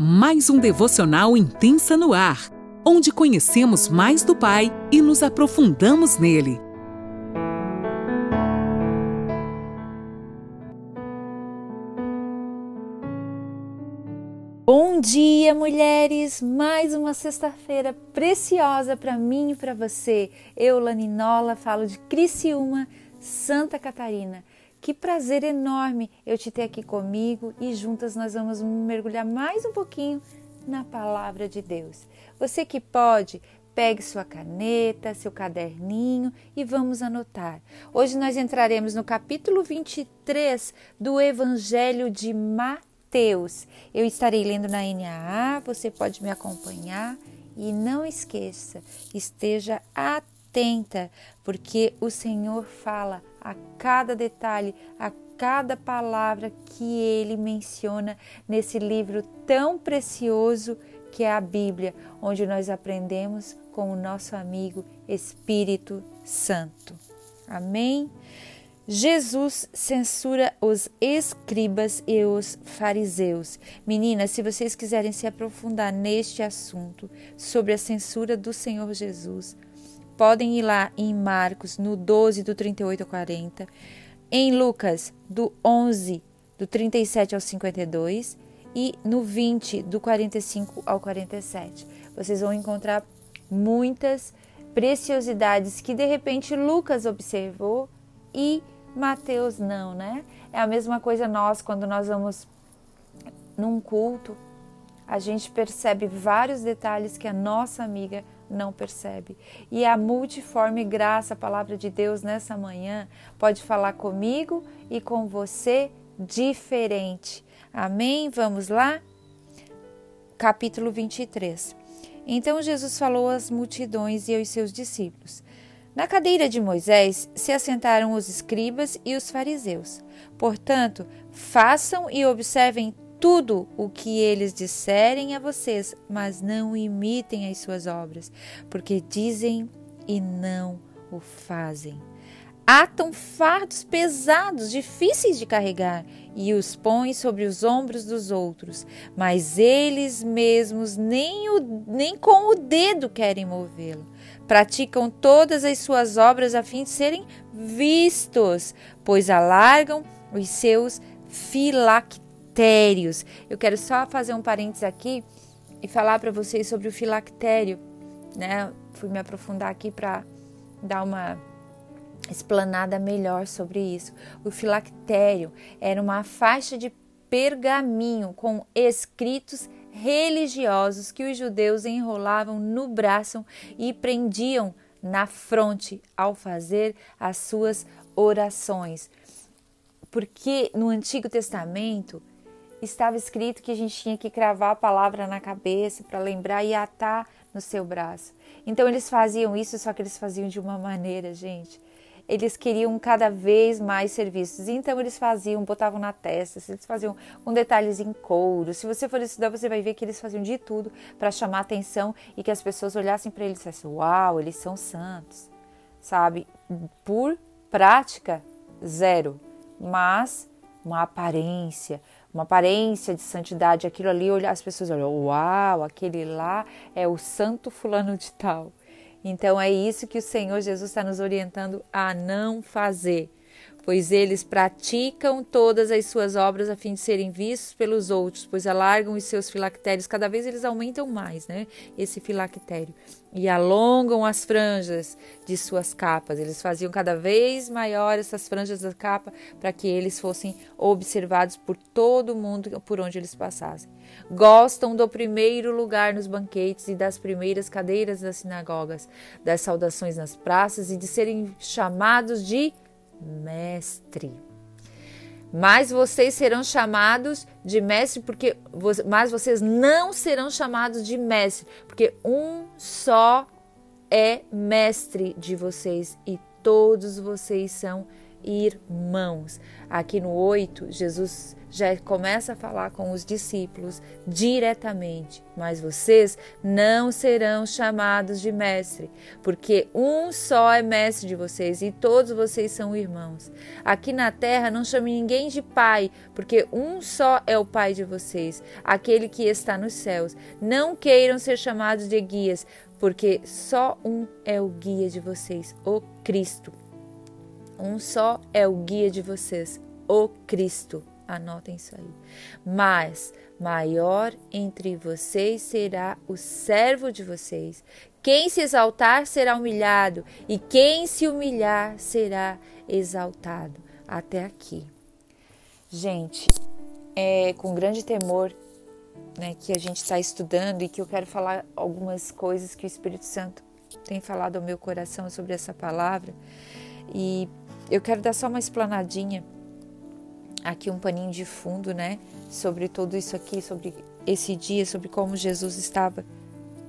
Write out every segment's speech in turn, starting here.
mais um devocional intensa no ar, onde conhecemos mais do Pai e nos aprofundamos nele. Bom dia, mulheres! Mais uma sexta-feira preciosa para mim e para você. Eu, Laninola, falo de Criciúma, Santa Catarina. Que prazer enorme eu te ter aqui comigo e juntas nós vamos mergulhar mais um pouquinho na palavra de Deus. Você que pode, pegue sua caneta, seu caderninho e vamos anotar. Hoje nós entraremos no capítulo 23 do Evangelho de Mateus. Eu estarei lendo na NAA, você pode me acompanhar e não esqueça, esteja atenta, porque o Senhor fala a cada detalhe, a cada palavra que ele menciona nesse livro tão precioso que é a Bíblia, onde nós aprendemos com o nosso amigo Espírito Santo. Amém? Jesus censura os escribas e os fariseus. Meninas, se vocês quiserem se aprofundar neste assunto sobre a censura do Senhor Jesus, podem ir lá em Marcos, no 12, do 38 ao 40, em Lucas, do 11, do 37 ao 52 e no 20, do 45 ao 47. Vocês vão encontrar muitas preciosidades que de repente Lucas observou e Mateus não, né? É a mesma coisa nós quando nós vamos num culto, a gente percebe vários detalhes que a nossa amiga não percebe. E a multiforme graça, a palavra de Deus nessa manhã, pode falar comigo e com você diferente. Amém? Vamos lá? Capítulo 23. Então Jesus falou às multidões e aos seus discípulos: Na cadeira de Moisés se assentaram os escribas e os fariseus. Portanto, façam e observem tudo o que eles disserem a vocês, mas não imitem as suas obras, porque dizem e não o fazem. Atam fardos pesados, difíceis de carregar, e os põem sobre os ombros dos outros, mas eles mesmos nem, o, nem com o dedo querem movê-lo. Praticam todas as suas obras a fim de serem vistos, pois alargam os seus filactérios filactérios. Eu quero só fazer um parênteses aqui e falar para vocês sobre o filactério, né? Fui me aprofundar aqui para dar uma explanada melhor sobre isso. O filactério era uma faixa de pergaminho com escritos religiosos que os judeus enrolavam no braço e prendiam na fronte ao fazer as suas orações. Porque no Antigo Testamento estava escrito que a gente tinha que cravar a palavra na cabeça para lembrar e atar no seu braço. Então eles faziam isso, só que eles faziam de uma maneira, gente. Eles queriam cada vez mais serviços, então eles faziam, botavam na testa, eles faziam com detalhes em couro. Se você for estudar, você vai ver que eles faziam de tudo para chamar atenção e que as pessoas olhassem para eles e dissessem: Uau, eles são santos, sabe? Por prática, zero, mas uma aparência, uma aparência de santidade, aquilo ali, olhar as pessoas olham, uau, aquele lá é o santo fulano de tal. Então é isso que o Senhor Jesus está nos orientando a não fazer pois eles praticam todas as suas obras a fim de serem vistos pelos outros, pois alargam os seus filactérios, cada vez eles aumentam mais, né? Esse filactério. E alongam as franjas de suas capas. Eles faziam cada vez maior essas franjas da capa para que eles fossem observados por todo mundo por onde eles passassem. Gostam do primeiro lugar nos banquetes e das primeiras cadeiras das sinagogas, das saudações nas praças e de serem chamados de mestre. Mas vocês serão chamados de mestre porque mas vocês não serão chamados de mestre, porque um só é mestre de vocês e todos vocês são irmãos. Aqui no 8, Jesus já começa a falar com os discípulos diretamente, mas vocês não serão chamados de mestre, porque um só é mestre de vocês e todos vocês são irmãos. Aqui na terra não chame ninguém de pai, porque um só é o pai de vocês, aquele que está nos céus. Não queiram ser chamados de guias, porque só um é o guia de vocês, o Cristo. Um só é o guia de vocês, o Cristo. Anotem isso aí. Mas maior entre vocês será o servo de vocês. Quem se exaltar será humilhado, e quem se humilhar será exaltado. Até aqui. Gente, é com grande temor né, que a gente está estudando e que eu quero falar algumas coisas que o Espírito Santo tem falado ao meu coração sobre essa palavra. E eu quero dar só uma explanadinha aqui um paninho de fundo, né, sobre tudo isso aqui, sobre esse dia, sobre como Jesus estava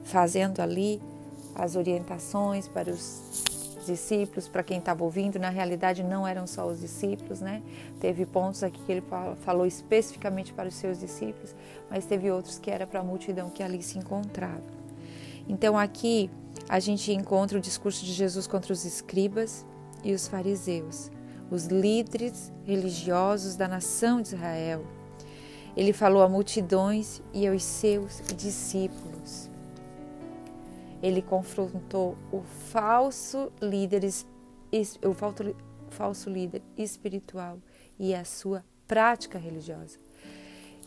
fazendo ali as orientações para os discípulos, para quem estava ouvindo, na realidade não eram só os discípulos, né? Teve pontos aqui que ele falou especificamente para os seus discípulos, mas teve outros que era para a multidão que ali se encontrava. Então aqui a gente encontra o discurso de Jesus contra os escribas e os fariseus os líderes religiosos da nação de Israel. Ele falou a multidões e aos seus discípulos. Ele confrontou o falso líder, o falso líder espiritual e a sua prática religiosa.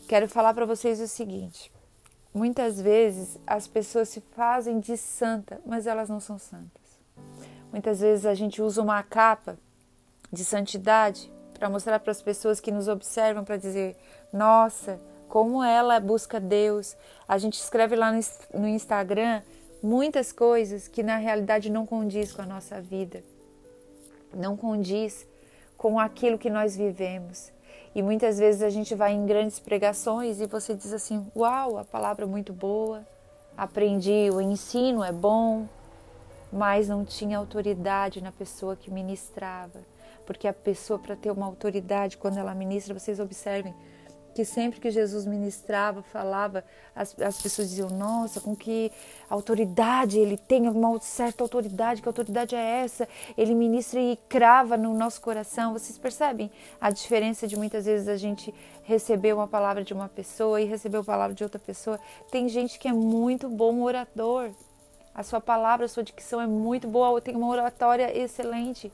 Quero falar para vocês o seguinte: muitas vezes as pessoas se fazem de santa, mas elas não são santas. Muitas vezes a gente usa uma capa de santidade para mostrar para as pessoas que nos observam para dizer: nossa, como ela busca Deus. A gente escreve lá no Instagram muitas coisas que na realidade não condiz com a nossa vida, não condiz com aquilo que nós vivemos. E muitas vezes a gente vai em grandes pregações e você diz assim: Uau, a palavra é muito boa, aprendi, o ensino é bom, mas não tinha autoridade na pessoa que ministrava porque a pessoa, para ter uma autoridade, quando ela ministra, vocês observem que sempre que Jesus ministrava, falava, as, as pessoas diziam: Nossa, com que autoridade ele tem, uma certa autoridade, que autoridade é essa? Ele ministra e crava no nosso coração. Vocês percebem a diferença de muitas vezes a gente receber uma palavra de uma pessoa e receber a palavra de outra pessoa? Tem gente que é muito bom orador. A sua palavra, a sua dicção é muito boa, tem uma oratória excelente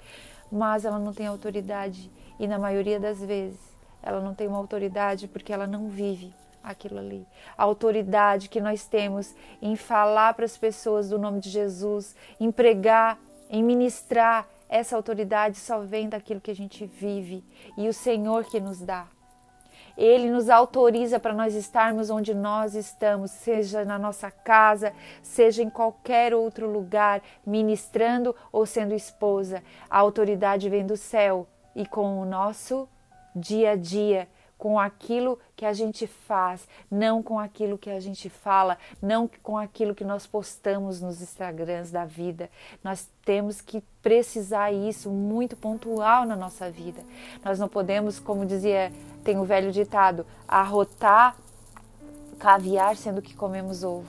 mas ela não tem autoridade e na maioria das vezes ela não tem uma autoridade porque ela não vive aquilo ali. A autoridade que nós temos em falar para as pessoas do nome de Jesus, em pregar, em ministrar, essa autoridade só vem daquilo que a gente vive e o Senhor que nos dá. Ele nos autoriza para nós estarmos onde nós estamos, seja na nossa casa, seja em qualquer outro lugar, ministrando ou sendo esposa. A autoridade vem do céu e com o nosso dia a dia com aquilo que a gente faz, não com aquilo que a gente fala, não com aquilo que nós postamos nos Instagrams da vida. Nós temos que precisar isso muito pontual na nossa vida. Nós não podemos, como dizia, tem o velho ditado, arrotar caviar sendo que comemos ovo.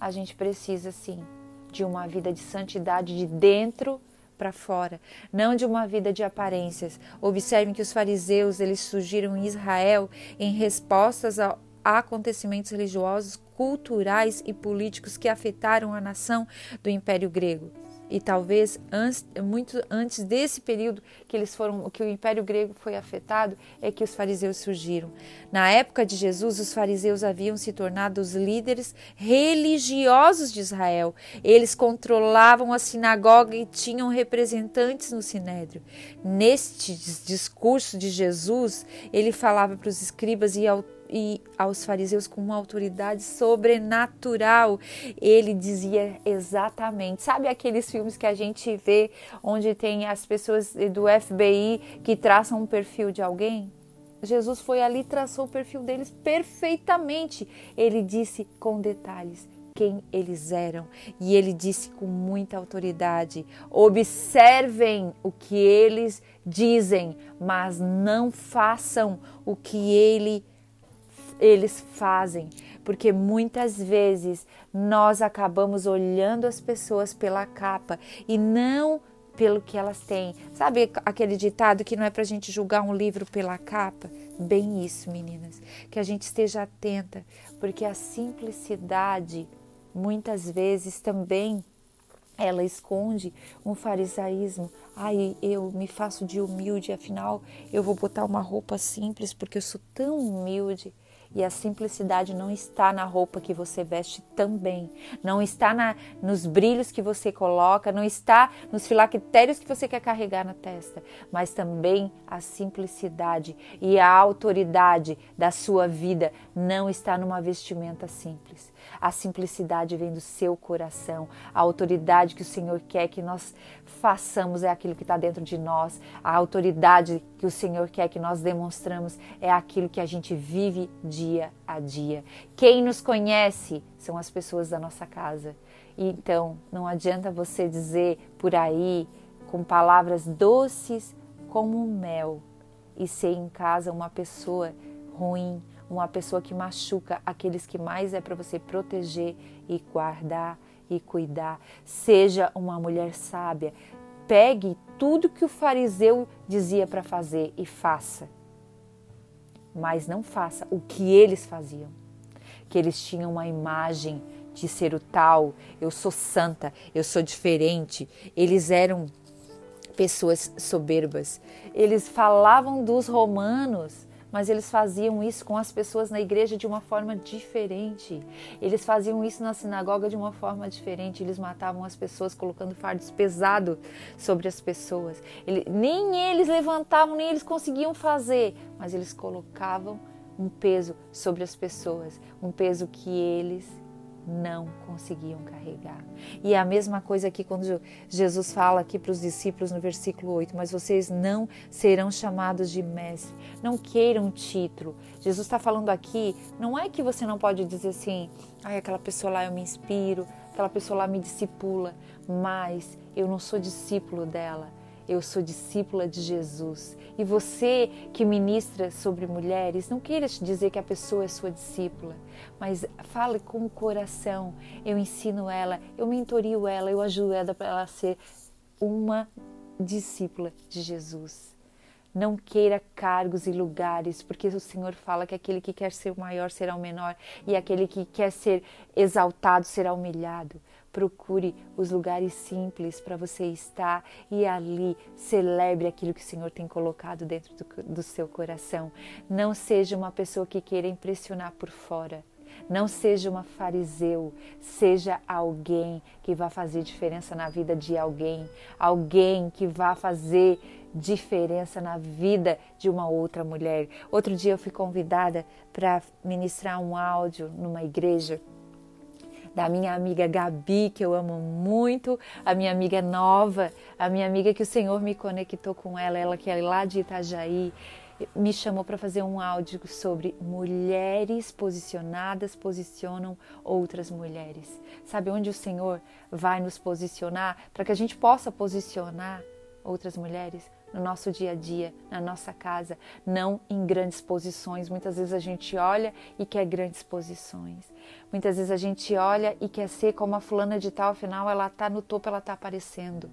A gente precisa sim de uma vida de santidade de dentro para fora, não de uma vida de aparências. Observem que os fariseus eles surgiram em Israel em respostas a acontecimentos religiosos, culturais e políticos que afetaram a nação do Império Grego e talvez antes, muito antes desse período que eles foram, que o Império Grego foi afetado, é que os fariseus surgiram. Na época de Jesus, os fariseus haviam se tornado os líderes religiosos de Israel. Eles controlavam a sinagoga e tinham representantes no sinédrio. Neste discurso de Jesus, ele falava para os escribas e autores e aos fariseus com uma autoridade sobrenatural. Ele dizia exatamente. Sabe aqueles filmes que a gente vê onde tem as pessoas do FBI que traçam um perfil de alguém? Jesus foi ali e traçou o perfil deles perfeitamente. Ele disse com detalhes quem eles eram. E ele disse com muita autoridade: observem o que eles dizem, mas não façam o que ele, eles fazem. Porque muitas vezes nós acabamos olhando as pessoas pela capa e não pelo que elas têm. Sabe aquele ditado que não é para a gente julgar um livro pela capa? Bem isso, meninas. Que a gente esteja atenta, porque a simplicidade muitas vezes também ela esconde um farisaísmo. Ai, eu me faço de humilde, afinal eu vou botar uma roupa simples porque eu sou tão humilde. E a simplicidade não está na roupa que você veste também, não está na, nos brilhos que você coloca, não está nos filactérios que você quer carregar na testa, mas também a simplicidade e a autoridade da sua vida não está numa vestimenta simples. A simplicidade vem do seu coração. A autoridade que o Senhor quer que nós façamos é aquilo que está dentro de nós. A autoridade que o Senhor quer que nós demonstramos é aquilo que a gente vive dia a dia. Quem nos conhece são as pessoas da nossa casa. Então, não adianta você dizer por aí com palavras doces como mel e ser em casa uma pessoa ruim, uma pessoa que machuca aqueles que mais é para você proteger e guardar e cuidar. Seja uma mulher sábia. Pegue tudo que o fariseu dizia para fazer e faça. Mas não faça o que eles faziam. Que eles tinham uma imagem de ser o tal, eu sou santa, eu sou diferente. Eles eram pessoas soberbas. Eles falavam dos romanos mas eles faziam isso com as pessoas na igreja de uma forma diferente. Eles faziam isso na sinagoga de uma forma diferente. Eles matavam as pessoas colocando fardos pesados sobre as pessoas. Ele, nem eles levantavam, nem eles conseguiam fazer, mas eles colocavam um peso sobre as pessoas, um peso que eles não conseguiam carregar. E é a mesma coisa aqui quando Jesus fala aqui para os discípulos no versículo 8: Mas vocês não serão chamados de mestre, não queiram título. Jesus está falando aqui, não é que você não pode dizer assim, ai, aquela pessoa lá eu me inspiro, aquela pessoa lá me discipula, mas eu não sou discípulo dela eu sou discípula de Jesus. E você que ministra sobre mulheres, não queira dizer que a pessoa é sua discípula, mas fale com o coração. Eu ensino ela, eu mentorio ela, eu ajudo ela para ela ser uma discípula de Jesus. Não queira cargos e lugares, porque o Senhor fala que aquele que quer ser o maior será o menor e aquele que quer ser exaltado será humilhado. Procure os lugares simples para você estar e ali celebre aquilo que o Senhor tem colocado dentro do, do seu coração. Não seja uma pessoa que queira impressionar por fora. Não seja uma fariseu, seja alguém que vá fazer diferença na vida de alguém, alguém que vá fazer diferença na vida de uma outra mulher. Outro dia eu fui convidada para ministrar um áudio numa igreja da minha amiga Gabi, que eu amo muito, a minha amiga nova, a minha amiga que o Senhor me conectou com ela, ela que é lá de Itajaí, me chamou para fazer um áudio sobre mulheres posicionadas posicionam outras mulheres. Sabe onde o Senhor vai nos posicionar para que a gente possa posicionar outras mulheres? No nosso dia a dia, na nossa casa, não em grandes posições. Muitas vezes a gente olha e quer grandes posições. Muitas vezes a gente olha e quer ser como a fulana de tal, afinal ela está no topo, ela está aparecendo.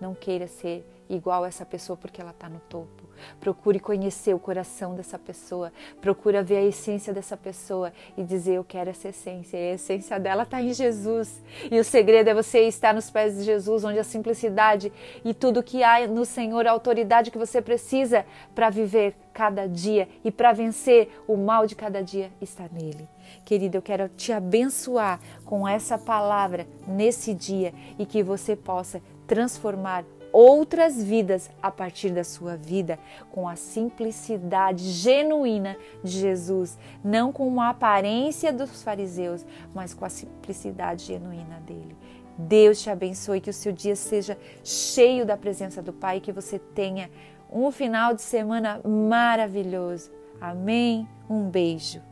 Não queira ser igual essa pessoa porque ela está no topo. Procure conhecer o coração dessa pessoa. Procure ver a essência dessa pessoa e dizer: Eu quero essa essência. E a essência dela está em Jesus. E o segredo é você estar nos pés de Jesus, onde a simplicidade e tudo que há no Senhor, a autoridade que você precisa para viver cada dia e para vencer o mal de cada dia está nele. Querida, eu quero te abençoar com essa palavra nesse dia e que você possa transformar outras vidas a partir da sua vida, com a simplicidade genuína de Jesus, não com a aparência dos fariseus, mas com a simplicidade genuína dele. Deus te abençoe, que o seu dia seja cheio da presença do Pai, que você tenha um final de semana maravilhoso. Amém? Um beijo.